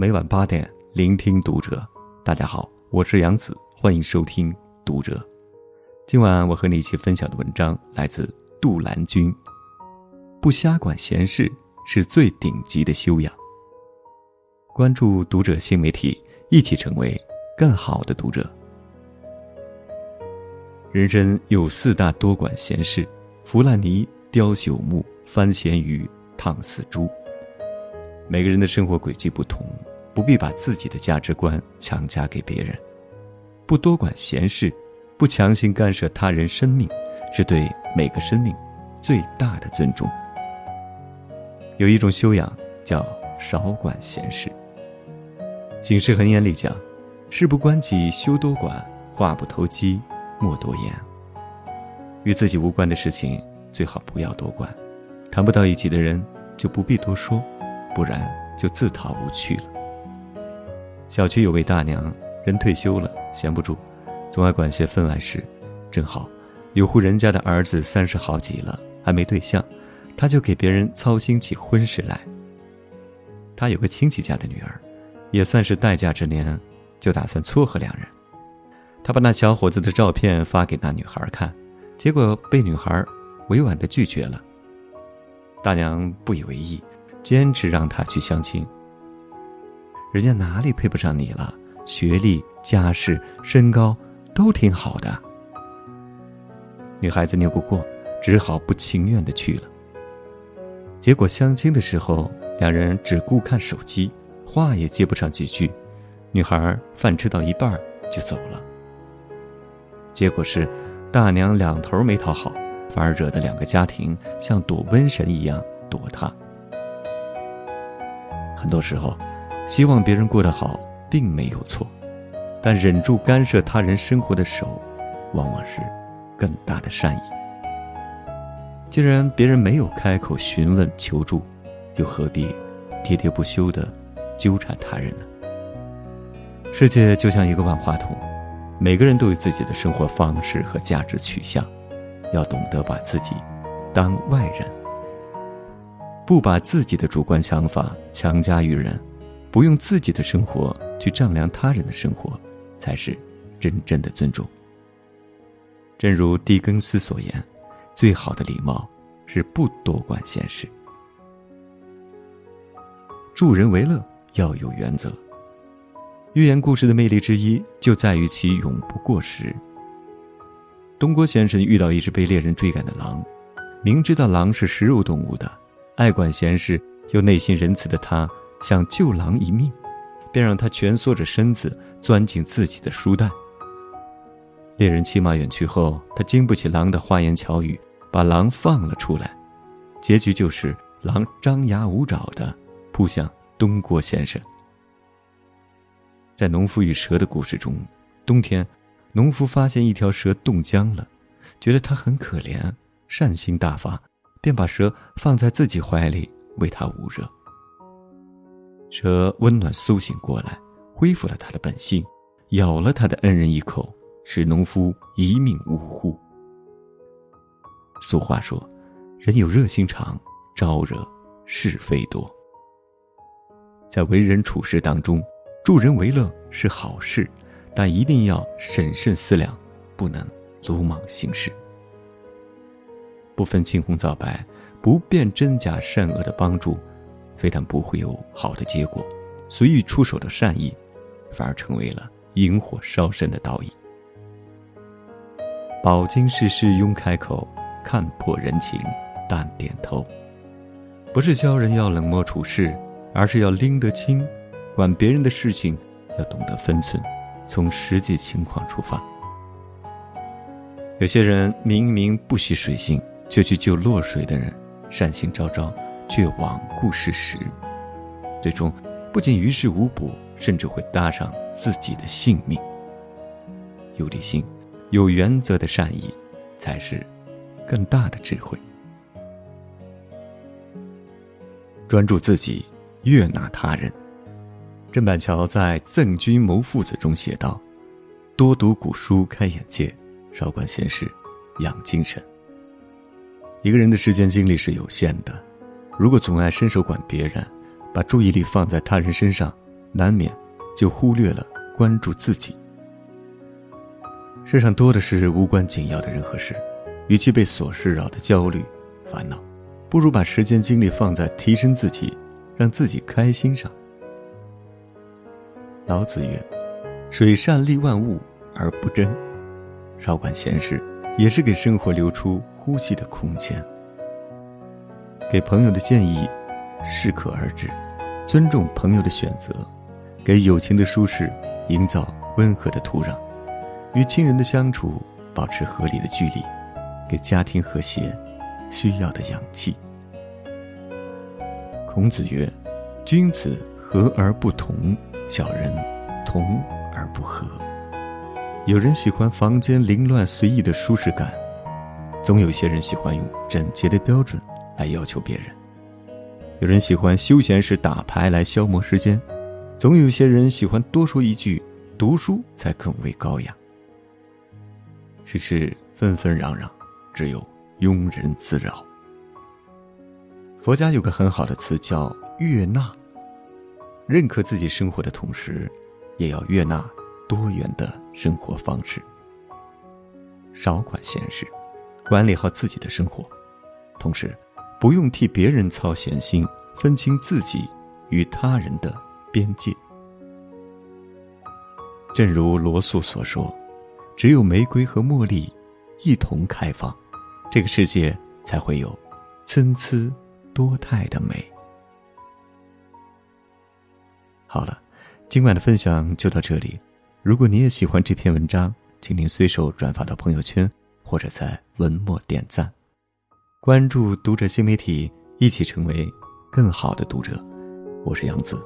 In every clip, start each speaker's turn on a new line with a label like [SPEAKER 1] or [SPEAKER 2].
[SPEAKER 1] 每晚八点聆听读者。大家好，我是杨子，欢迎收听读者。今晚我和你一起分享的文章来自杜兰君。不瞎管闲事是最顶级的修养。关注读者新媒体，一起成为更好的读者。人生有四大多管闲事：拂烂泥、雕朽木、翻咸鱼、烫死猪。每个人的生活轨迹不同，不必把自己的价值观强加给别人。不多管闲事，不强行干涉他人生命，是对每个生命最大的尊重。有一种修养叫少管闲事。警示恒言里讲：“事不关己休多管，话不投机莫多言。”与自己无关的事情最好不要多管，谈不到一起的人就不必多说，不然就自讨无趣了。小区有位大娘，人退休了，闲不住，总爱管些分外事。正好，有户人家的儿子三十好几了，还没对象。他就给别人操心起婚事来。他有个亲戚家的女儿，也算是待嫁之年，就打算撮合两人。他把那小伙子的照片发给那女孩看，结果被女孩委婉的拒绝了。大娘不以为意，坚持让他去相亲。人家哪里配不上你了？学历、家世、身高都挺好的。女孩子拗不过，只好不情愿的去了。结果相亲的时候，两人只顾看手机，话也接不上几句。女孩饭吃到一半就走了。结果是，大娘两头没讨好，反而惹得两个家庭像躲瘟神一样躲她。很多时候，希望别人过得好并没有错，但忍住干涉他人生活的手，往往是更大的善意。既然别人没有开口询问求助，又何必喋喋不休的纠缠他人呢？世界就像一个万花筒，每个人都有自己的生活方式和价值取向，要懂得把自己当外人，不把自己的主观想法强加于人，不用自己的生活去丈量他人的生活，才是真正的尊重。正如狄更斯所言。最好的礼貌是不多管闲事。助人为乐要有原则。寓言故事的魅力之一就在于其永不过时。东郭先生遇到一只被猎人追赶的狼，明知道狼是食肉动物的，爱管闲事又内心仁慈的他，想救狼一命，便让他蜷缩着身子钻进自己的书袋。猎人骑马远去后，他经不起狼的花言巧语。把狼放了出来，结局就是狼张牙舞爪的扑向东郭先生。在农夫与蛇的故事中，冬天，农夫发现一条蛇冻僵了，觉得它很可怜，善心大发，便把蛇放在自己怀里为它捂热。蛇温暖苏醒过来，恢复了它的本性，咬了他的恩人一口，使农夫一命呜呼。俗话说：“人有热心肠，招惹是非多。”在为人处事当中，助人为乐是好事，但一定要审慎思量，不能鲁莽行事。不分青红皂白、不辨真假善恶的帮助，非但不会有好的结果，随意出手的善意，反而成为了引火烧身的道义。饱经世事拥开口。看破人情，淡点头，不是教人要冷漠处事，而是要拎得清。管别人的事情，要懂得分寸，从实际情况出发。有些人明明不喜水性，却去救落水的人，善心昭昭，却罔顾事实，最终不仅于事无补，甚至会搭上自己的性命。有理性、有原则的善意，才是。更大的智慧，专注自己，悦纳他人。郑板桥在《赠君谋父子》中写道：“多读古书，开眼界；少管闲事，养精神。”一个人的时间精力是有限的，如果总爱伸手管别人，把注意力放在他人身上，难免就忽略了关注自己。世上多的是无关紧要的人和事，与其被琐事扰得焦虑、烦恼，不如把时间精力放在提升自己、让自己开心上。老子曰：“水善利万物而不争，少管闲事，也是给生活留出呼吸的空间。”给朋友的建议，适可而止，尊重朋友的选择，给友情的舒适营造温和的土壤，与亲人的相处保持合理的距离，给家庭和谐需要的氧气。孔子曰：“君子和而不同，小人同而不和。”有人喜欢房间凌乱随意的舒适感，总有些人喜欢用整洁的标准。来要求别人，有人喜欢休闲时打牌来消磨时间，总有些人喜欢多说一句“读书才更为高雅”。世事纷纷攘攘，只有庸人自扰。佛家有个很好的词叫“悦纳”，认可自己生活的同时，也要悦纳多元的生活方式。少管闲事，管理好自己的生活，同时。不用替别人操闲心，分清自己与他人的边界。正如罗素所说：“只有玫瑰和茉莉一同开放，这个世界才会有参差多态的美。”好了，今晚的分享就到这里。如果你也喜欢这篇文章，请您随手转发到朋友圈，或者在文末点赞。关注读者新媒体，一起成为更好的读者。我是杨子，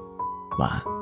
[SPEAKER 1] 晚安。